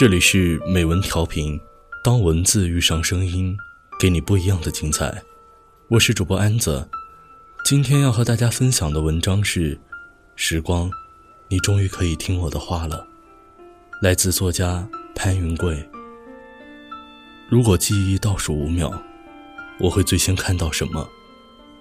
这里是美文调频，当文字遇上声音，给你不一样的精彩。我是主播安子，今天要和大家分享的文章是《时光，你终于可以听我的话了》，来自作家潘云贵。如果记忆倒数五秒，我会最先看到什么？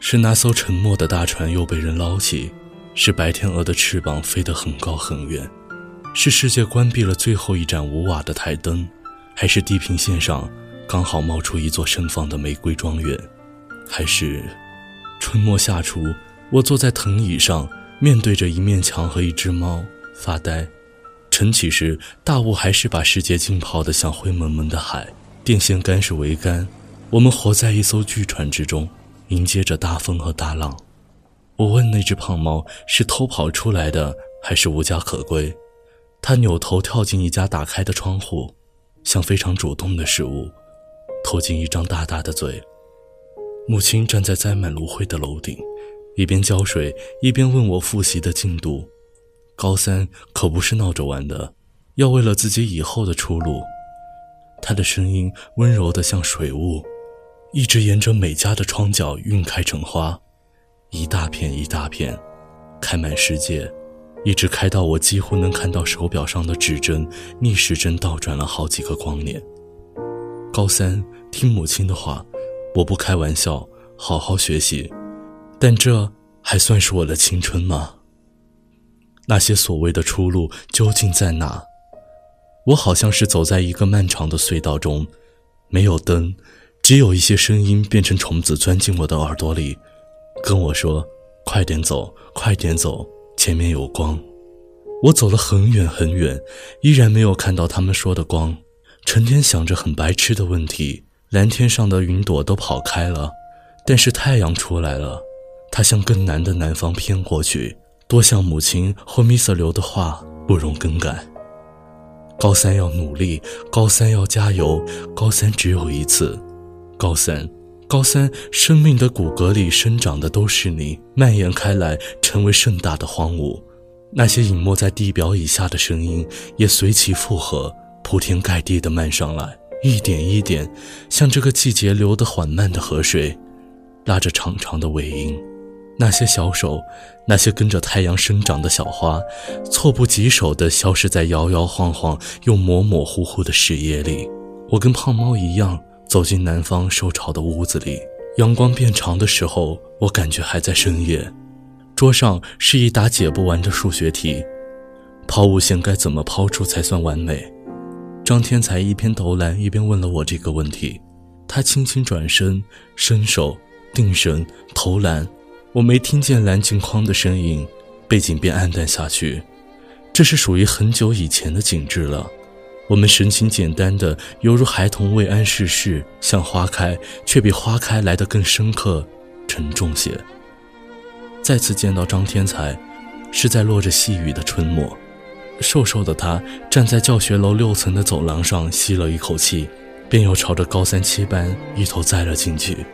是那艘沉没的大船又被人捞起，是白天鹅的翅膀飞得很高很远。是世界关闭了最后一盏五瓦的台灯，还是地平线上刚好冒出一座盛放的玫瑰庄园，还是春末夏初，我坐在藤椅上，面对着一面墙和一只猫发呆。晨起时，大雾还是把世界浸泡得像灰蒙蒙的海，电线杆是桅杆，我们活在一艘巨船之中，迎接着大风和大浪。我问那只胖猫：是偷跑出来的，还是无家可归？他扭头跳进一家打开的窗户，像非常主动的食物，投进一张大大的嘴。母亲站在栽满芦荟的楼顶，一边浇水，一边问我复习的进度。高三可不是闹着玩的，要为了自己以后的出路。他的声音温柔的像水雾，一直沿着每家的窗角晕开成花，一大片一大片，开满世界。一直开到我几乎能看到手表上的指针，逆时针倒转了好几个光年。高三，听母亲的话，我不开玩笑，好好学习。但这还算是我的青春吗？那些所谓的出路究竟在哪？我好像是走在一个漫长的隧道中，没有灯，只有一些声音变成虫子钻进我的耳朵里，跟我说：“快点走，快点走。”前面有光，我走了很远很远，依然没有看到他们说的光。成天想着很白痴的问题，蓝天上的云朵都跑开了，但是太阳出来了，它向更南的南方偏过去。多像母亲或 Miss 刘的话，不容更改。高三要努力，高三要加油，高三只有一次，高三。高三，生命的骨骼里生长的都是你，蔓延开来，成为盛大的荒芜。那些隐没在地表以下的声音，也随其附和，铺天盖地的漫上来，一点一点，像这个季节流得缓慢的河水，拉着长长的尾音。那些小手，那些跟着太阳生长的小花，措不及手地消失在摇摇晃晃又模模糊糊的视野里。我跟胖猫一样。走进南方受潮的屋子里，阳光变长的时候，我感觉还在深夜。桌上是一沓解不完的数学题，抛物线该怎么抛出才算完美？张天才一边投篮一边问了我这个问题。他轻轻转身，伸手定神投篮，我没听见篮进框的声音，背景便暗淡下去。这是属于很久以前的景致了。我们神情简单的，犹如孩童未谙世事，像花开，却比花开来得更深刻、沉重些。再次见到张天才，是在落着细雨的春末。瘦瘦的他站在教学楼六层的走廊上，吸了一口气，便又朝着高三七班一头栽了进去。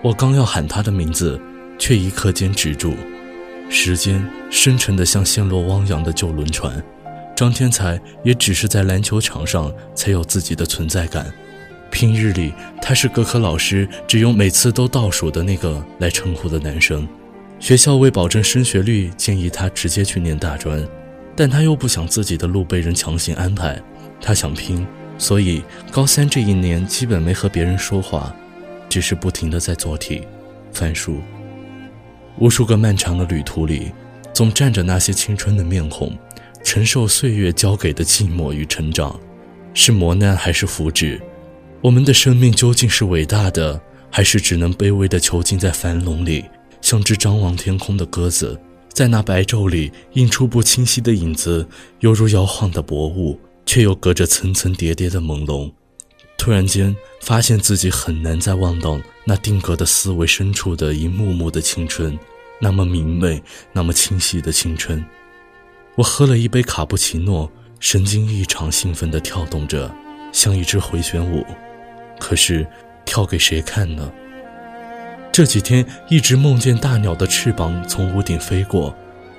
我刚要喊他的名字，却一刻间止住。时间深沉的像陷落汪洋的旧轮船。张天才也只是在篮球场上才有自己的存在感，平日里他是各科老师只用每次都倒数的那个来称呼的男生。学校为保证升学率，建议他直接去念大专，但他又不想自己的路被人强行安排，他想拼，所以高三这一年基本没和别人说话，只是不停的在做题、翻书。无数个漫长的旅途里，总站着那些青春的面孔。承受岁月交给的寂寞与成长，是磨难还是福祉？我们的生命究竟是伟大的，还是只能卑微地囚禁在樊笼里，像只张望天空的鸽子，在那白昼里映出不清晰的影子，犹如摇晃的薄雾，却又隔着层层叠叠的朦胧。突然间，发现自己很难再望到那定格的思维深处的一幕幕的青春，那么明媚，那么清晰的青春。我喝了一杯卡布奇诺，神经异常兴奋地跳动着，像一支回旋舞。可是，跳给谁看呢？这几天一直梦见大鸟的翅膀从屋顶飞过，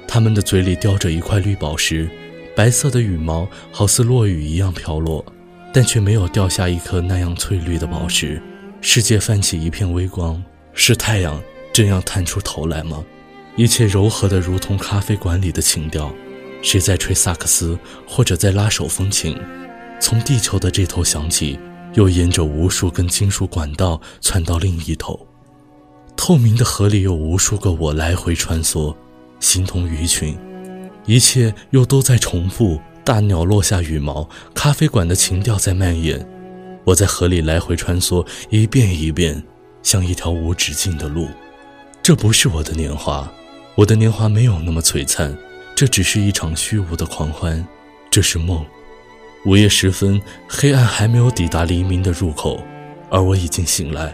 它们的嘴里叼着一块绿宝石，白色的羽毛好似落雨一样飘落，但却没有掉下一颗那样翠绿的宝石。世界泛起一片微光，是太阳这样探出头来吗？一切柔和的如同咖啡馆里的情调，谁在吹萨克斯或者在拉手风琴？从地球的这头响起，又沿着无数根金属管道窜到另一头。透明的河里有无数个我来回穿梭，形同鱼群。一切又都在重复。大鸟落下羽毛，咖啡馆的情调在蔓延。我在河里来回穿梭，一遍一遍，像一条无止境的路。这不是我的年华，我的年华没有那么璀璨。这只是一场虚无的狂欢，这是梦。午夜时分，黑暗还没有抵达黎明的入口，而我已经醒来。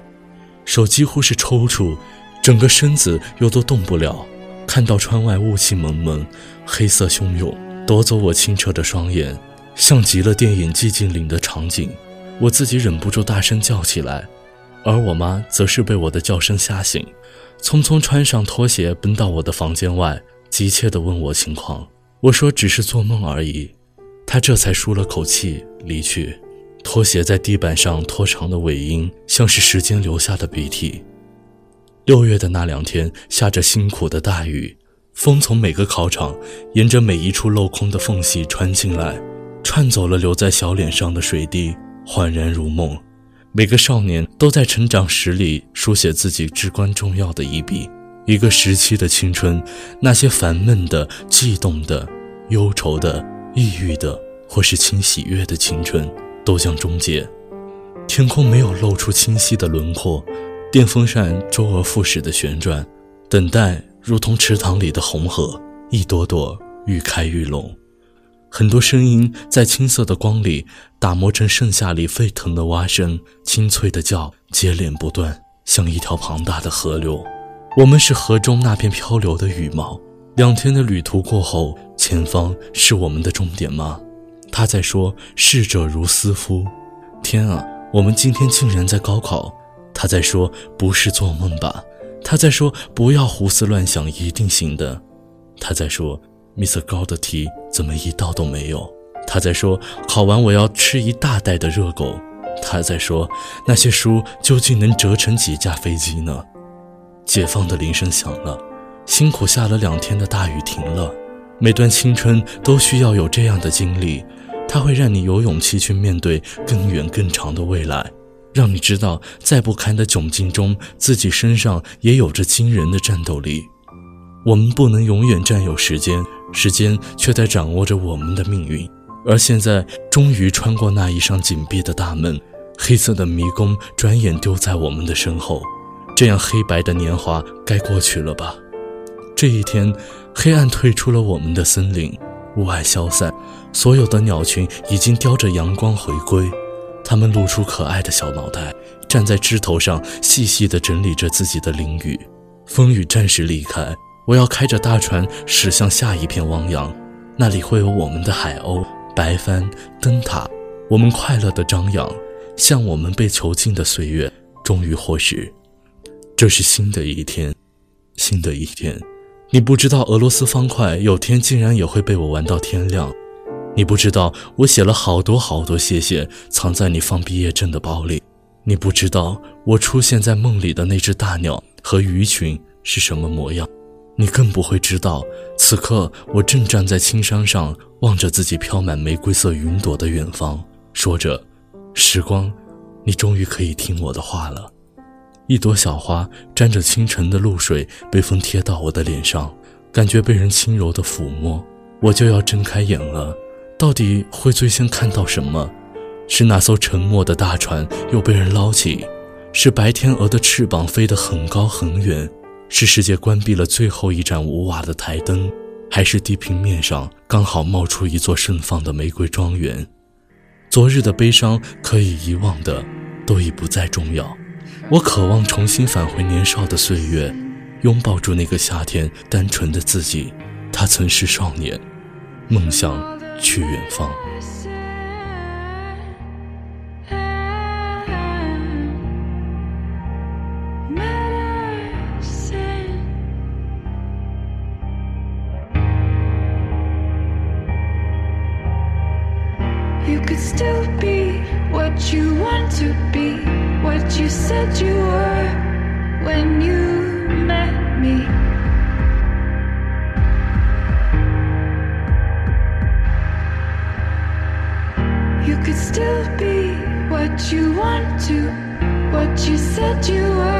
手几乎是抽搐，整个身子又都动不了。看到窗外雾气蒙蒙，黑色汹涌，夺走我清澈的双眼，像极了电影寂静岭的场景。我自己忍不住大声叫起来，而我妈则是被我的叫声吓醒，匆匆穿上拖鞋奔到我的房间外，急切地问我情况。我说只是做梦而已，他这才舒了口气离去。拖鞋在地板上拖长的尾音，像是时间留下的鼻涕。六月的那两天，下着辛苦的大雨，风从每个考场，沿着每一处镂空的缝隙穿进来，串走了留在小脸上的水滴，恍然如梦。每个少年都在成长史里书写自己至关重要的一笔，一个时期的青春，那些烦闷的、悸动的、忧愁的、抑郁的，或是轻喜悦的青春。都将终结，天空没有露出清晰的轮廓，电风扇周而复始的旋转，等待如同池塘里的红荷，一朵朵愈开愈拢。很多声音在青色的光里打磨成盛夏里沸腾的蛙声，清脆的叫，接连不断，像一条庞大的河流。我们是河中那片漂流的羽毛。两天的旅途过后，前方是我们的终点吗？他在说：“逝者如斯夫。”天啊，我们今天竟然在高考！他在说：“不是做梦吧？”他在说：“不要胡思乱想，一定行的。”他在说：“Mr. 高的题怎么一道都没有？”他在说：“考完我要吃一大袋的热狗。”他在说：“那些书究竟能折成几架飞机呢？”解放的铃声响了，辛苦下了两天的大雨停了。每段青春都需要有这样的经历。它会让你有勇气去面对更远更长的未来，让你知道在不堪的窘境中，自己身上也有着惊人的战斗力。我们不能永远占有时间，时间却在掌握着我们的命运。而现在，终于穿过那一扇紧闭的大门，黑色的迷宫转眼丢在我们的身后。这样黑白的年华该过去了吧？这一天，黑暗退出了我们的森林。雾霭消散，所有的鸟群已经叼着阳光回归，它们露出可爱的小脑袋，站在枝头上细细地整理着自己的囹圄。风雨暂时离开，我要开着大船驶向下一片汪洋，那里会有我们的海鸥、白帆、灯塔。我们快乐地张扬，向我们被囚禁的岁月终于获释。这是新的一天，新的一天。你不知道俄罗斯方块有天竟然也会被我玩到天亮，你不知道我写了好多好多谢谢藏在你放毕业证的包里，你不知道我出现在梦里的那只大鸟和鱼群是什么模样，你更不会知道此刻我正站在青山上望着自己飘满玫瑰色云朵的远方，说着：“时光，你终于可以听我的话了。”一朵小花沾着清晨的露水，被风贴到我的脸上，感觉被人轻柔的抚摸。我就要睁开眼了，到底会最先看到什么？是那艘沉没的大船又被人捞起？是白天鹅的翅膀飞得很高很远？是世界关闭了最后一盏五瓦的台灯？还是地平面上刚好冒出一座盛放的玫瑰庄园？昨日的悲伤可以遗忘的，都已不再重要。我渴望重新返回年少的岁月，拥抱住那个夏天单纯的自己。他曾是少年，梦想去远方。To, what you said you were